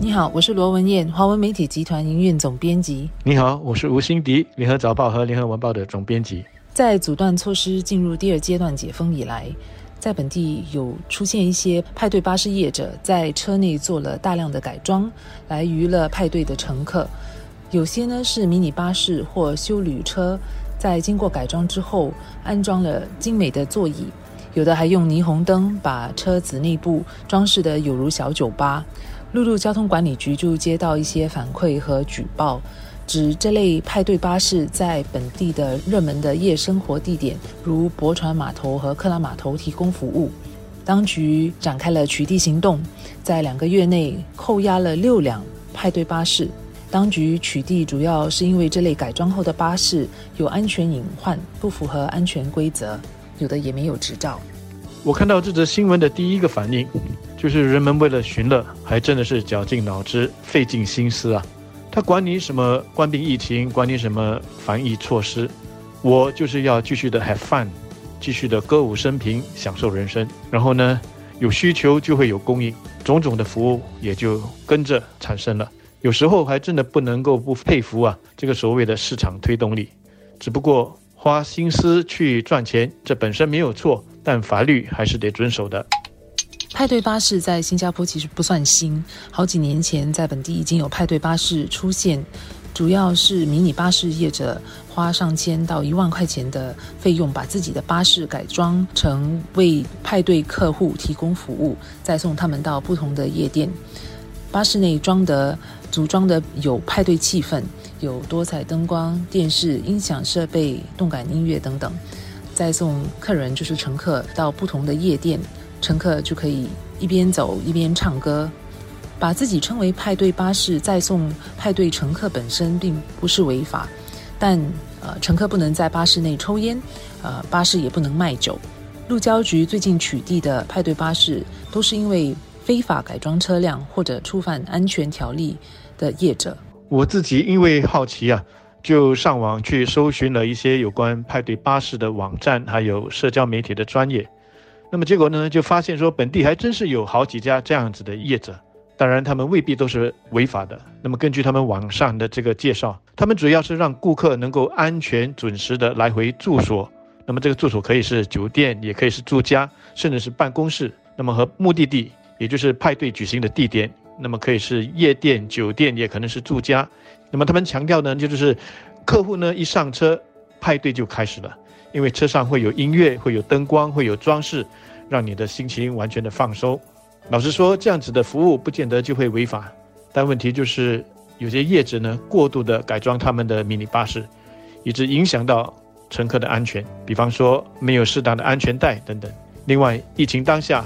你好，我是罗文燕，华文媒体集团营运总编辑。你好，我是吴欣迪，联合早报和联合晚报的总编辑。在阻断措施进入第二阶段解封以来，在本地有出现一些派对巴士业者在车内做了大量的改装，来娱乐派对的乘客。有些呢是迷你巴士或修旅车，在经过改装之后安装了精美的座椅，有的还用霓虹灯把车子内部装饰的有如小酒吧。陆路交通管理局就接到一些反馈和举报，指这类派对巴士在本地的热门的夜生活地点，如泊船码头和克拉码头提供服务。当局展开了取缔行动，在两个月内扣押了六辆派对巴士。当局取缔主要是因为这类改装后的巴士有安全隐患，不符合安全规则，有的也没有执照。我看到这则新闻的第一个反应。就是人们为了寻乐，还真的是绞尽脑汁、费尽心思啊！他管你什么关闭疫情，管你什么防疫措施，我就是要继续的 have fun，继续的歌舞升平，享受人生。然后呢，有需求就会有供应，种种的服务也就跟着产生了。有时候还真的不能够不佩服啊，这个所谓的市场推动力。只不过花心思去赚钱，这本身没有错，但法律还是得遵守的。派对巴士在新加坡其实不算新，好几年前在本地已经有派对巴士出现，主要是迷你巴士业者花上千到一万块钱的费用，把自己的巴士改装成为派对客户提供服务，再送他们到不同的夜店。巴士内装的组装的有派对气氛，有多彩灯光、电视、音响设备、动感音乐等等，再送客人就是乘客到不同的夜店。乘客就可以一边走一边唱歌，把自己称为派对巴士，再送派对乘客本身并不是违法，但呃，乘客不能在巴士内抽烟，呃，巴士也不能卖酒。路交局最近取缔的派对巴士，都是因为非法改装车辆或者触犯安全条例的业者。我自己因为好奇啊，就上网去搜寻了一些有关派对巴士的网站，还有社交媒体的专业。那么结果呢，就发现说本地还真是有好几家这样子的业者，当然他们未必都是违法的。那么根据他们网上的这个介绍，他们主要是让顾客能够安全准时的来回住所。那么这个住所可以是酒店，也可以是住家，甚至是办公室。那么和目的地，也就是派对举行的地点，那么可以是夜店、酒店，也可能是住家。那么他们强调呢，就是客户呢一上车，派对就开始了。因为车上会有音乐，会有灯光，会有装饰，让你的心情完全的放松。老实说，这样子的服务不见得就会违法，但问题就是有些业者呢过度的改装他们的迷你巴士，以致影响到乘客的安全。比方说没有适当的安全带等等。另外，疫情当下，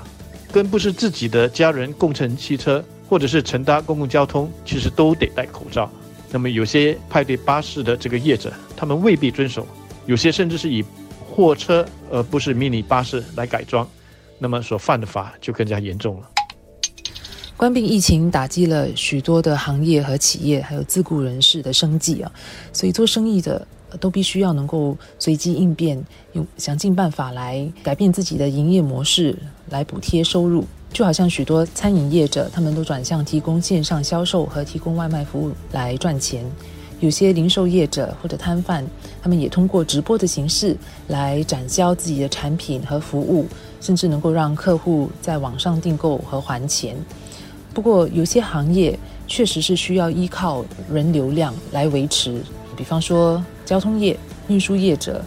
跟不是自己的家人共乘汽车或者是乘搭公共交通，其实都得戴口罩。那么有些派对巴士的这个业者，他们未必遵守。有些甚至是以货车而不是迷你巴士来改装，那么所犯的法就更加严重了。关闭疫情打击了许多的行业和企业，还有自雇人士的生计啊，所以做生意的都必须要能够随机应变，用想尽办法来改变自己的营业模式，来补贴收入。就好像许多餐饮业者，他们都转向提供线上销售和提供外卖服务来赚钱。有些零售业者或者摊贩，他们也通过直播的形式来展销自己的产品和服务，甚至能够让客户在网上订购和还钱。不过，有些行业确实是需要依靠人流量来维持，比方说交通业、运输业者、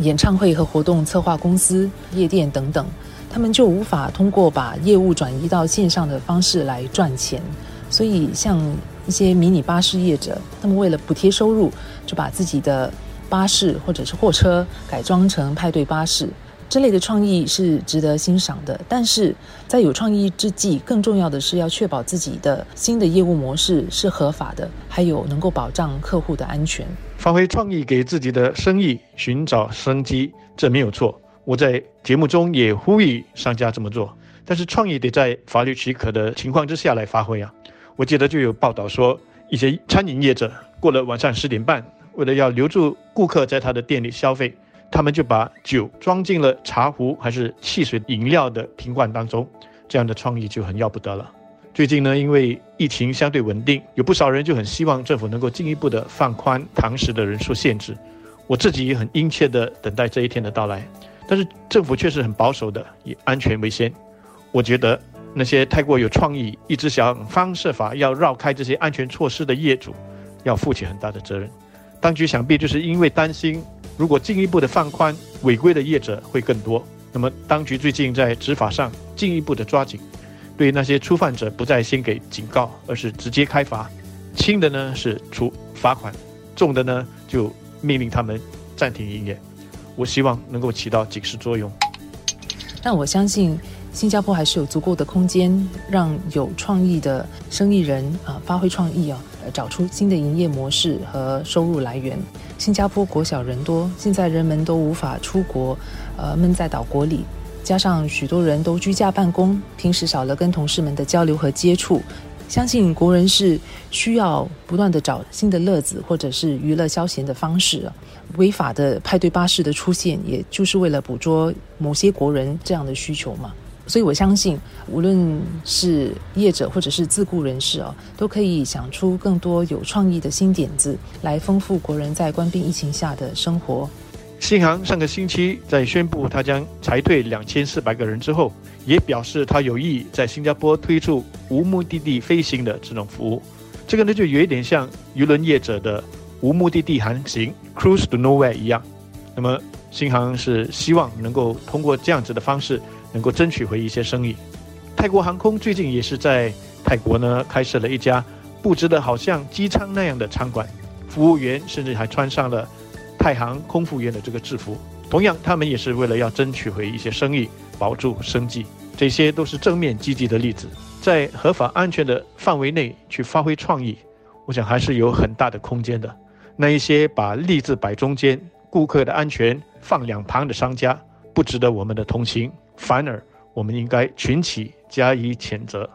演唱会和活动策划公司、夜店等等，他们就无法通过把业务转移到线上的方式来赚钱。所以，像一些迷你巴士业者，他们为了补贴收入，就把自己的巴士或者是货车改装成派对巴士。这类的创意是值得欣赏的。但是在有创意之际，更重要的是要确保自己的新的业务模式是合法的，还有能够保障客户的安全。发挥创意，给自己的生意寻找生机，这没有错。我在节目中也呼吁商家这么做。但是创意得在法律许可的情况之下来发挥啊。我记得就有报道说，一些餐饮业者过了晚上十点半，为了要留住顾客在他的店里消费，他们就把酒装进了茶壶还是汽水饮料的瓶罐当中，这样的创意就很要不得了。最近呢，因为疫情相对稳定，有不少人就很希望政府能够进一步的放宽堂食的人数限制。我自己也很殷切的等待这一天的到来，但是政府却是很保守的，以安全为先。我觉得那些太过有创意、一直想方设法要绕开这些安全措施的业主，要负起很大的责任。当局想必就是因为担心，如果进一步的放宽，违规的业者会更多。那么，当局最近在执法上进一步的抓紧。对那些初犯者，不再先给警告，而是直接开罚，轻的呢是处罚款，重的呢就命令他们暂停营业。我希望能够起到警示作用。但我相信新加坡还是有足够的空间，让有创意的生意人啊发挥创意啊，找出新的营业模式和收入来源。新加坡国小人多，现在人们都无法出国，呃，闷在岛国里。加上许多人都居家办公，平时少了跟同事们的交流和接触，相信国人是需要不断的找新的乐子或者是娱乐消闲的方式。违法的派对巴士的出现，也就是为了捕捉某些国人这样的需求嘛。所以我相信，无论是业者或者是自雇人士啊，都可以想出更多有创意的新点子，来丰富国人在关闭疫情下的生活。新航上个星期在宣布他将裁退两千四百个人之后，也表示他有意在新加坡推出无目的地飞行的这种服务。这个呢，就有一点像邮轮业者的无目的地航行 （cruise to nowhere） 一样。那么，新航是希望能够通过这样子的方式，能够争取回一些生意。泰国航空最近也是在泰国呢开设了一家布置的好像机舱那样的餐馆，服务员甚至还穿上了。太行空服员的这个制服，同样，他们也是为了要争取回一些生意，保住生计，这些都是正面积极的例子。在合法安全的范围内去发挥创意，我想还是有很大的空间的。那一些把利字摆中间，顾客的安全放两旁的商家，不值得我们的同情，反而我们应该群起加以谴责。